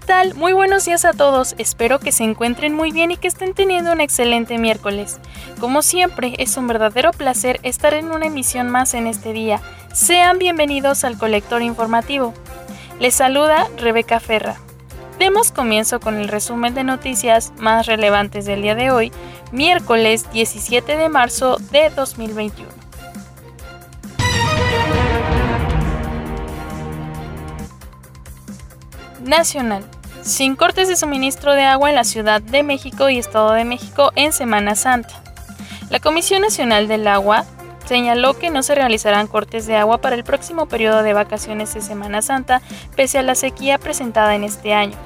¿Qué tal? Muy buenos días a todos. Espero que se encuentren muy bien y que estén teniendo un excelente miércoles. Como siempre, es un verdadero placer estar en una emisión más en este día. Sean bienvenidos al Colector Informativo. Les saluda Rebeca Ferra. Demos comienzo con el resumen de noticias más relevantes del día de hoy, miércoles 17 de marzo de 2021. Nacional. Sin cortes de suministro de agua en la Ciudad de México y Estado de México en Semana Santa. La Comisión Nacional del Agua señaló que no se realizarán cortes de agua para el próximo periodo de vacaciones de Semana Santa, pese a la sequía presentada en este año.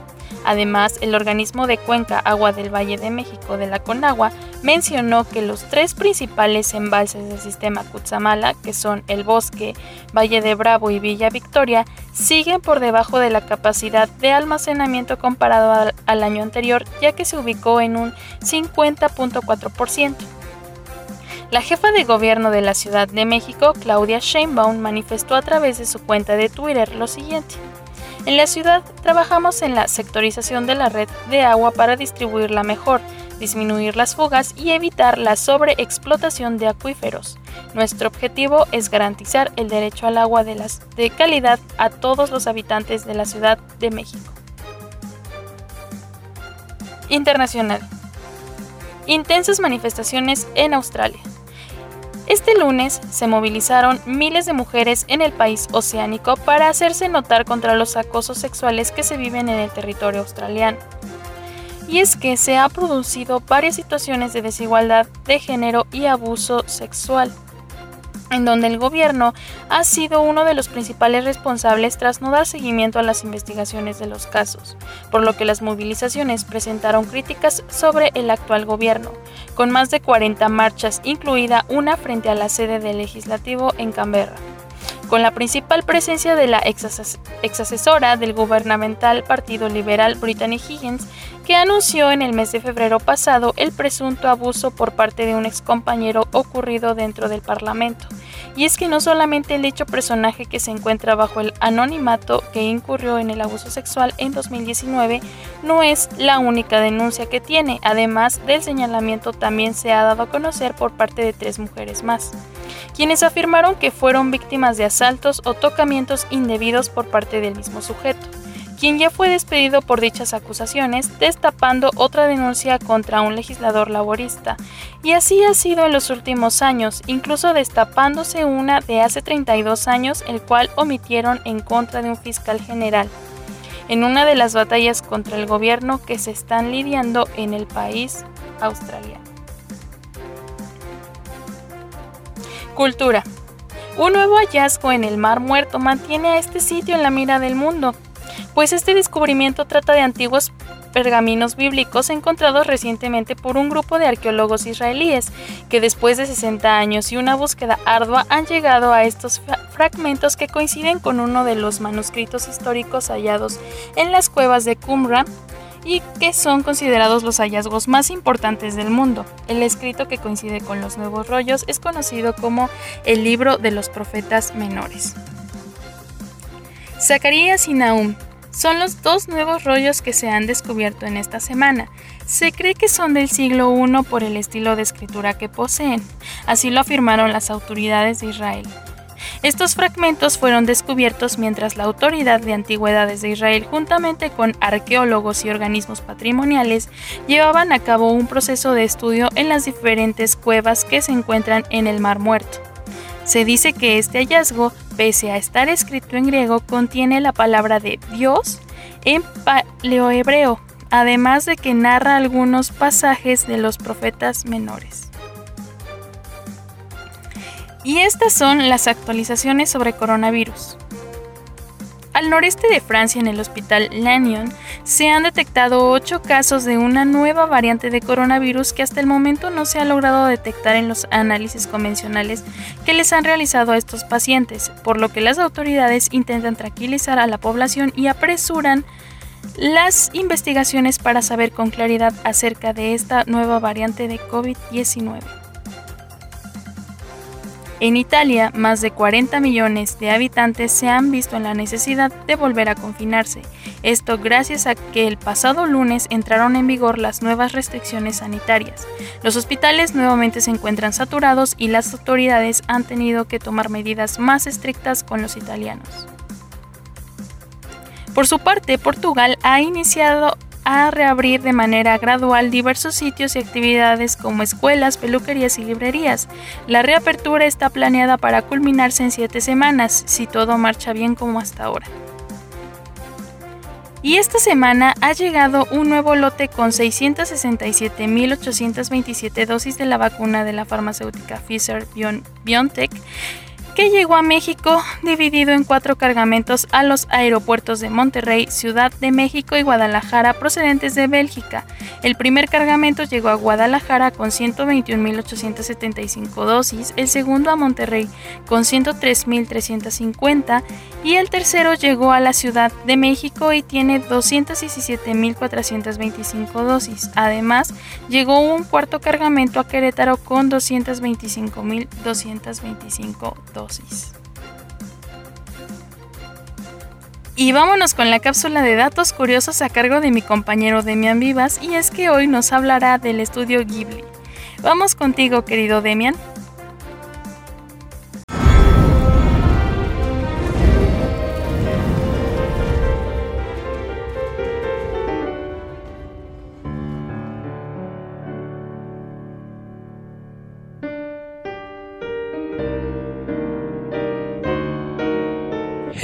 Además, el organismo de cuenca Agua del Valle de México de la Conagua mencionó que los tres principales embalses del sistema Cutzamala, que son El Bosque, Valle de Bravo y Villa Victoria, siguen por debajo de la capacidad de almacenamiento comparado al, año anterior, ya que se ubicó en un 50.4%. La jefa de gobierno de la Ciudad de México, Claudia Sheinbaum, manifestó a través de su cuenta de Twitter lo siguiente. En la ciudad trabajamos en la sectorización de la red de agua para distribuirla mejor, disminuir las fugas y evitar la sobreexplotación de acuíferos. Nuestro objetivo es garantizar el derecho al agua de, las, de calidad a todos los habitantes de la Ciudad de México. Internacional. Intensas manifestaciones en Australia. Este lunes se movilizaron miles de mujeres en el país oceánico para hacerse notar contra los acosos sexuales que se viven en el territorio australiano. Y es que se han producido varias situaciones de desigualdad de género y abuso sexual en donde el gobierno ha sido uno de los principales responsables tras no dar seguimiento a las investigaciones de los casos, por lo que las movilizaciones presentaron críticas sobre el actual gobierno, con más de 40 marchas, incluida una frente a la sede del legislativo en Canberra con la principal presencia de la exasesora del gubernamental Partido Liberal Brittany Higgins, que anunció en el mes de febrero pasado el presunto abuso por parte de un excompañero ocurrido dentro del Parlamento. Y es que no solamente el dicho personaje que se encuentra bajo el anonimato que incurrió en el abuso sexual en 2019 no es la única denuncia que tiene, además del señalamiento también se ha dado a conocer por parte de tres mujeres más, quienes afirmaron que fueron víctimas de o tocamientos indebidos por parte del mismo sujeto quien ya fue despedido por dichas acusaciones, destapando otra denuncia contra un legislador laborista. Y así ha sido en los últimos años, incluso destapándose una de hace 32 años, el cual omitieron en contra de un fiscal general, en una de las batallas contra el gobierno que se están lidiando en el país australiano. Cultura. Un nuevo hallazgo en el Mar Muerto mantiene a este sitio en la mira del mundo pues este descubrimiento trata de antiguos pergaminos bíblicos encontrados recientemente por un grupo de arqueólogos israelíes, que después de 60 años y una búsqueda ardua han llegado a estos fragmentos que coinciden con uno de los manuscritos históricos hallados en las cuevas de Qumran y que son considerados los hallazgos más importantes del mundo. El escrito que coincide con los nuevos rollos es conocido como el libro de los profetas menores. Zacarías y Nahum son los dos nuevos rollos que se han descubierto en esta semana. Se cree que son del siglo I por el estilo de escritura que poseen, así lo afirmaron las autoridades de Israel. Estos fragmentos fueron descubiertos mientras la Autoridad de Antigüedades de Israel, juntamente con arqueólogos y organismos patrimoniales, llevaban a cabo un proceso de estudio en las diferentes cuevas que se encuentran en el Mar Muerto. Se dice que este hallazgo, pese a estar escrito en griego, contiene la palabra de Dios en paleohebreo, además de que narra algunos pasajes de los profetas menores. Y estas son las actualizaciones sobre coronavirus. Al noreste de Francia, en el hospital Lannion, se han detectado 8 casos de una nueva variante de coronavirus que hasta el momento no se ha logrado detectar en los análisis convencionales que les han realizado a estos pacientes, por lo que las autoridades intentan tranquilizar a la población y apresuran las investigaciones para saber con claridad acerca de esta nueva variante de COVID-19. En Italia, más de 40 millones de habitantes se han visto en la necesidad de volver a confinarse, esto gracias a que el pasado lunes entraron en vigor las nuevas restricciones sanitarias. Los hospitales nuevamente se encuentran saturados y las autoridades han tenido que tomar medidas más estrictas con los italianos. Por su parte, Portugal ha iniciado a reabrir de manera gradual diversos sitios y actividades como escuelas, peluquerías y librerías. La reapertura está planeada para culminarse en siete semanas, si todo marcha bien como hasta ahora. Y esta semana ha llegado un nuevo lote con 667.827 dosis de la vacuna de la farmacéutica Pfizer BioNTech que llegó a México dividido en cuatro cargamentos a los aeropuertos de Monterrey, Ciudad de México y Guadalajara procedentes de Bélgica. El primer cargamento llegó a Guadalajara con 121.875 dosis, el segundo a Monterrey con 103.350 y el tercero llegó a la Ciudad de México y tiene 217.425 dosis. Además, llegó un cuarto cargamento a Querétaro con 225.225 dosis. Y vámonos con la cápsula de datos curiosos a cargo de mi compañero Demian Vivas y es que hoy nos hablará del estudio Ghibli. Vamos contigo, querido Demian.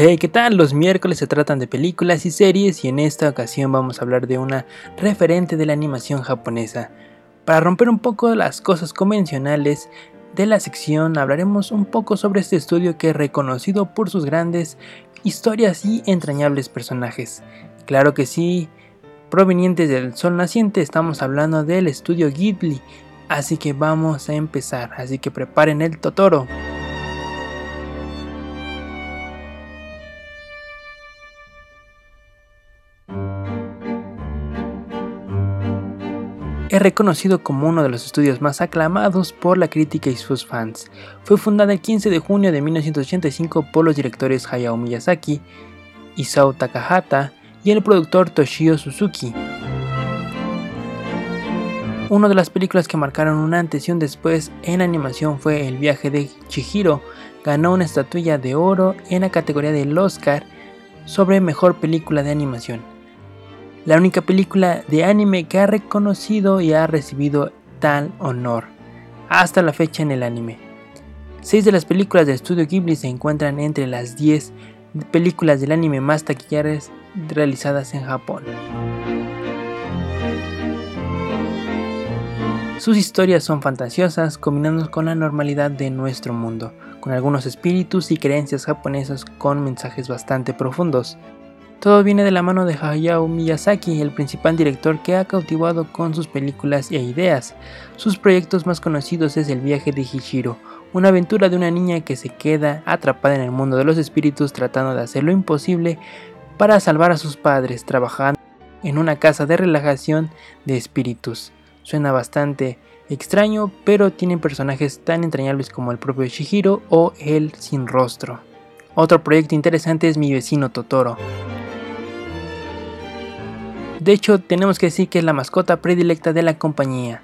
Hey, ¿qué tal? Los miércoles se tratan de películas y series y en esta ocasión vamos a hablar de una referente de la animación japonesa. Para romper un poco las cosas convencionales de la sección hablaremos un poco sobre este estudio que es reconocido por sus grandes historias y entrañables personajes. Claro que sí, provenientes del sol naciente estamos hablando del estudio Ghibli, así que vamos a empezar, así que preparen el Totoro. Es reconocido como uno de los estudios más aclamados por la crítica y sus fans. Fue fundada el 15 de junio de 1985 por los directores Hayao Miyazaki, Isao Takahata y el productor Toshio Suzuki. Una de las películas que marcaron un antes y un después en animación fue El viaje de Chihiro. Ganó una estatuilla de oro en la categoría del Oscar sobre mejor película de animación la única película de anime que ha reconocido y ha recibido tal honor hasta la fecha en el anime. Seis de las películas del estudio Ghibli se encuentran entre las 10 películas del anime más taquillares realizadas en Japón. Sus historias son fantasiosas, combinando con la normalidad de nuestro mundo, con algunos espíritus y creencias japonesas con mensajes bastante profundos. Todo viene de la mano de Hayao Miyazaki, el principal director que ha cautivado con sus películas e ideas. Sus proyectos más conocidos es El viaje de Hishiro, una aventura de una niña que se queda atrapada en el mundo de los espíritus tratando de hacer lo imposible para salvar a sus padres, trabajando en una casa de relajación de espíritus. Suena bastante extraño, pero tiene personajes tan entrañables como el propio Shihiro o el sin rostro. Otro proyecto interesante es Mi vecino Totoro. De hecho, tenemos que decir que es la mascota predilecta de la compañía.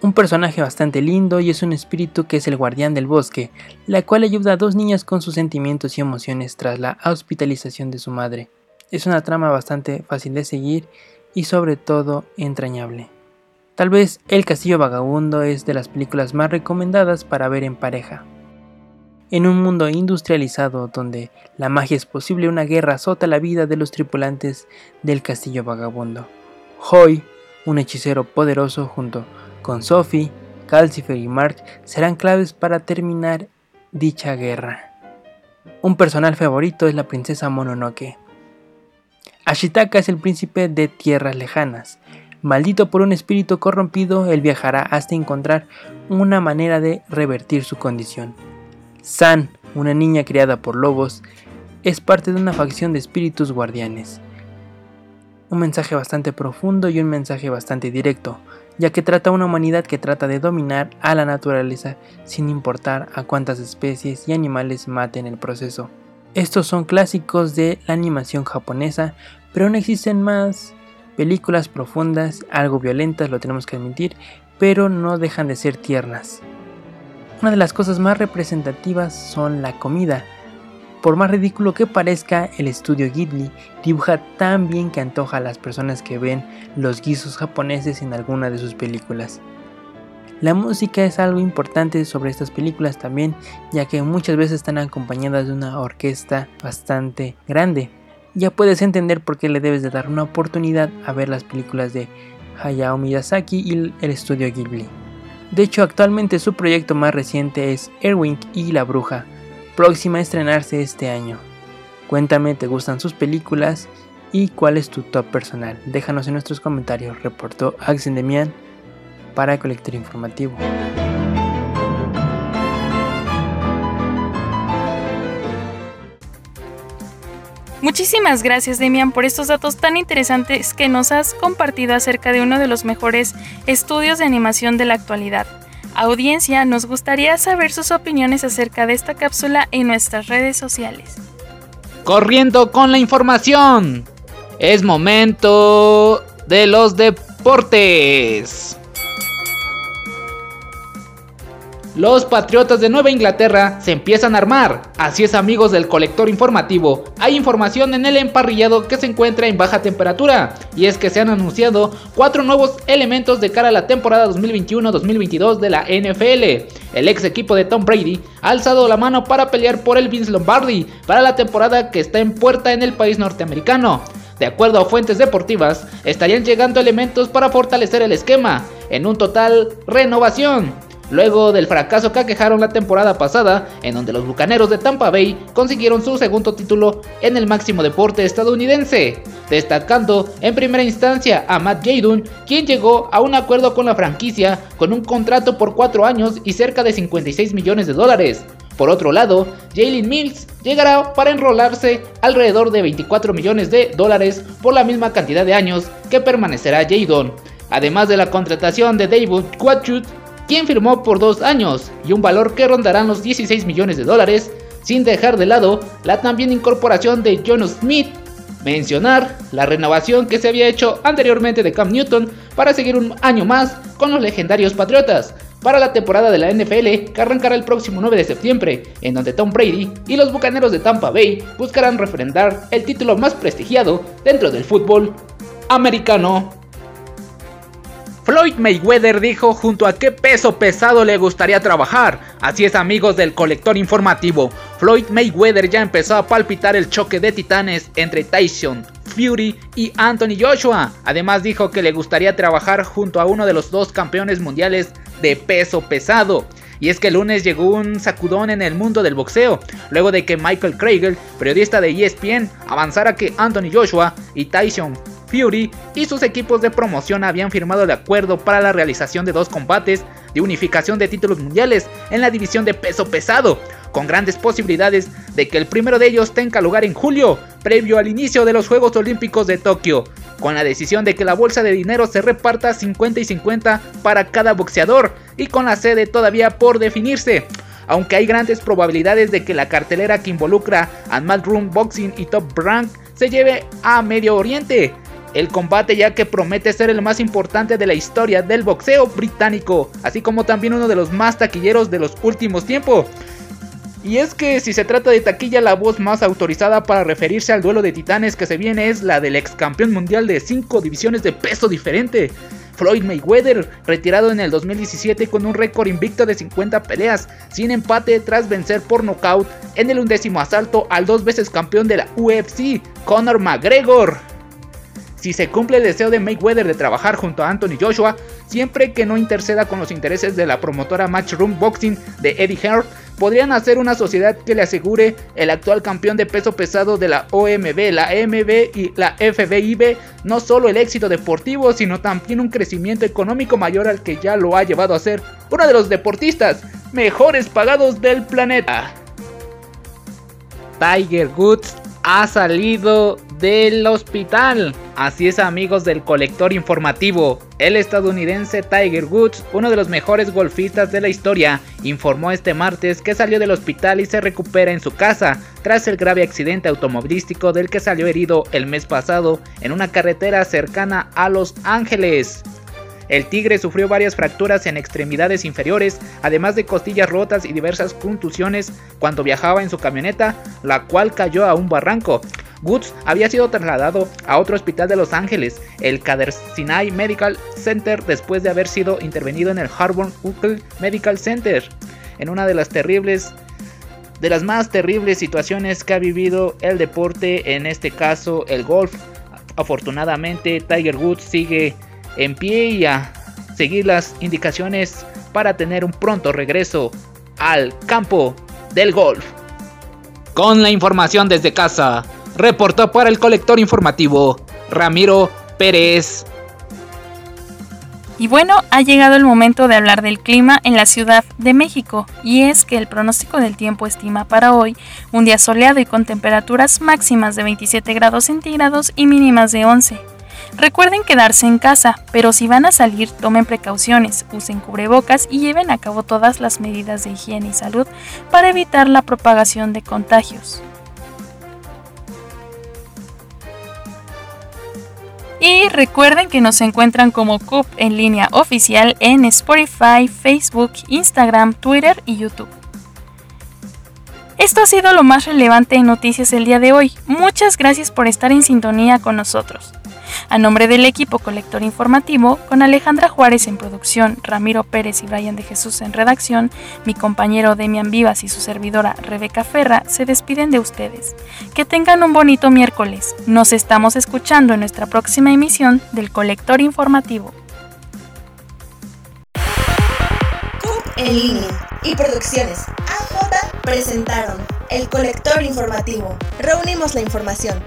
Un personaje bastante lindo y es un espíritu que es el guardián del bosque, la cual ayuda a dos niñas con sus sentimientos y emociones tras la hospitalización de su madre. Es una trama bastante fácil de seguir y sobre todo entrañable. Tal vez El Castillo Vagabundo es de las películas más recomendadas para ver en pareja. En un mundo industrializado donde la magia es posible, una guerra azota la vida de los tripulantes del castillo vagabundo. Hoy, un hechicero poderoso junto con Sophie, Calcifer y Mark serán claves para terminar dicha guerra. Un personal favorito es la princesa Mononoke, Ashitaka es el príncipe de tierras lejanas. Maldito por un espíritu corrompido, él viajará hasta encontrar una manera de revertir su condición. San, una niña criada por lobos, es parte de una facción de espíritus guardianes. Un mensaje bastante profundo y un mensaje bastante directo, ya que trata a una humanidad que trata de dominar a la naturaleza sin importar a cuántas especies y animales maten el proceso. Estos son clásicos de la animación japonesa, pero no existen más películas profundas, algo violentas, lo tenemos que admitir, pero no dejan de ser tiernas. Una de las cosas más representativas son la comida. Por más ridículo que parezca, el estudio Ghibli dibuja tan bien que antoja a las personas que ven los guisos japoneses en alguna de sus películas. La música es algo importante sobre estas películas también, ya que muchas veces están acompañadas de una orquesta bastante grande. Ya puedes entender por qué le debes de dar una oportunidad a ver las películas de Hayao Miyazaki y el estudio Ghibli. De hecho, actualmente su proyecto más reciente es Erwin y la Bruja, próxima a estrenarse este año. Cuéntame, ¿te gustan sus películas? ¿Y cuál es tu top personal? Déjanos en nuestros comentarios, reportó Axel Demian para Colector Informativo. Muchísimas gracias Demian por estos datos tan interesantes que nos has compartido acerca de uno de los mejores estudios de animación de la actualidad. Audiencia, nos gustaría saber sus opiniones acerca de esta cápsula en nuestras redes sociales. Corriendo con la información. Es momento de los deportes. Los Patriotas de Nueva Inglaterra se empiezan a armar. Así es amigos del colector informativo. Hay información en el emparrillado que se encuentra en baja temperatura. Y es que se han anunciado cuatro nuevos elementos de cara a la temporada 2021-2022 de la NFL. El ex equipo de Tom Brady ha alzado la mano para pelear por el Vince Lombardi para la temporada que está en puerta en el país norteamericano. De acuerdo a fuentes deportivas, estarían llegando elementos para fortalecer el esquema, en un total renovación luego del fracaso que aquejaron la temporada pasada, en donde los Bucaneros de Tampa Bay consiguieron su segundo título en el máximo deporte estadounidense, destacando en primera instancia a Matt Jadon, quien llegó a un acuerdo con la franquicia con un contrato por 4 años y cerca de 56 millones de dólares. Por otro lado, Jalen Mills llegará para enrolarse alrededor de 24 millones de dólares por la misma cantidad de años que permanecerá Jadon. Además de la contratación de David Quatchut quien firmó por dos años y un valor que rondarán los 16 millones de dólares, sin dejar de lado la también incorporación de John Smith. Mencionar la renovación que se había hecho anteriormente de Cam Newton para seguir un año más con los legendarios Patriotas para la temporada de la NFL que arrancará el próximo 9 de septiembre, en donde Tom Brady y los Bucaneros de Tampa Bay buscarán refrendar el título más prestigiado dentro del fútbol americano. Floyd Mayweather dijo junto a qué peso pesado le gustaría trabajar. Así es amigos del colector informativo, Floyd Mayweather ya empezó a palpitar el choque de titanes entre Tyson Fury y Anthony Joshua. Además dijo que le gustaría trabajar junto a uno de los dos campeones mundiales de peso pesado. Y es que el lunes llegó un sacudón en el mundo del boxeo, luego de que Michael Krager, periodista de ESPN, avanzara que Anthony Joshua y Tyson Fury y sus equipos de promoción habían firmado el acuerdo para la realización de dos combates de unificación de títulos mundiales en la división de peso pesado, con grandes posibilidades de que el primero de ellos tenga lugar en julio, previo al inicio de los Juegos Olímpicos de Tokio, con la decisión de que la bolsa de dinero se reparta 50 y 50 para cada boxeador y con la sede todavía por definirse. Aunque hay grandes probabilidades de que la cartelera que involucra a Mad Room Boxing y Top Rank se lleve a Medio Oriente, el combate ya que promete ser el más importante de la historia del boxeo británico, así como también uno de los más taquilleros de los últimos tiempos. Y es que si se trata de taquilla, la voz más autorizada para referirse al duelo de titanes que se viene es la del ex campeón mundial de 5 divisiones de peso diferente. Floyd Mayweather, retirado en el 2017 con un récord invicto de 50 peleas, sin empate tras vencer por nocaut en el undécimo asalto al dos veces campeón de la UFC, Conor McGregor si se cumple el deseo de Mayweather de trabajar junto a Anthony Joshua, siempre que no interceda con los intereses de la promotora Matchroom Boxing de Eddie Hearn, podrían hacer una sociedad que le asegure el actual campeón de peso pesado de la OMB, la MB y la FBIB no solo el éxito deportivo, sino también un crecimiento económico mayor al que ya lo ha llevado a ser uno de los deportistas mejores pagados del planeta. Tiger Woods ha salido del hospital. Así es amigos del colector informativo. El estadounidense Tiger Woods, uno de los mejores golfistas de la historia, informó este martes que salió del hospital y se recupera en su casa tras el grave accidente automovilístico del que salió herido el mes pasado en una carretera cercana a Los Ángeles. El tigre sufrió varias fracturas en extremidades inferiores, además de costillas rotas y diversas contusiones cuando viajaba en su camioneta, la cual cayó a un barranco. Woods había sido trasladado a otro hospital de Los Ángeles, el Cader-Sinai Medical Center, después de haber sido intervenido en el Harvard Medical Center, en una de las terribles de las más terribles situaciones que ha vivido el deporte, en este caso el golf. Afortunadamente, Tiger Woods sigue en pie y a seguir las indicaciones para tener un pronto regreso al campo del golf. Con la información desde casa, reportó para el colector informativo Ramiro Pérez. Y bueno, ha llegado el momento de hablar del clima en la Ciudad de México, y es que el pronóstico del tiempo estima para hoy un día soleado y con temperaturas máximas de 27 grados centígrados y mínimas de 11. Recuerden quedarse en casa, pero si van a salir tomen precauciones, usen cubrebocas y lleven a cabo todas las medidas de higiene y salud para evitar la propagación de contagios. Y recuerden que nos encuentran como CUP en línea oficial en Spotify, Facebook, Instagram, Twitter y YouTube. Esto ha sido lo más relevante en noticias el día de hoy. Muchas gracias por estar en sintonía con nosotros. A nombre del equipo colector informativo, con Alejandra Juárez en producción, Ramiro Pérez y Brian de Jesús en redacción, mi compañero Demian Vivas y su servidora Rebeca Ferra se despiden de ustedes. Que tengan un bonito miércoles. Nos estamos escuchando en nuestra próxima emisión del colector informativo. en línea y Producciones AJ presentaron el colector informativo. Reunimos la información.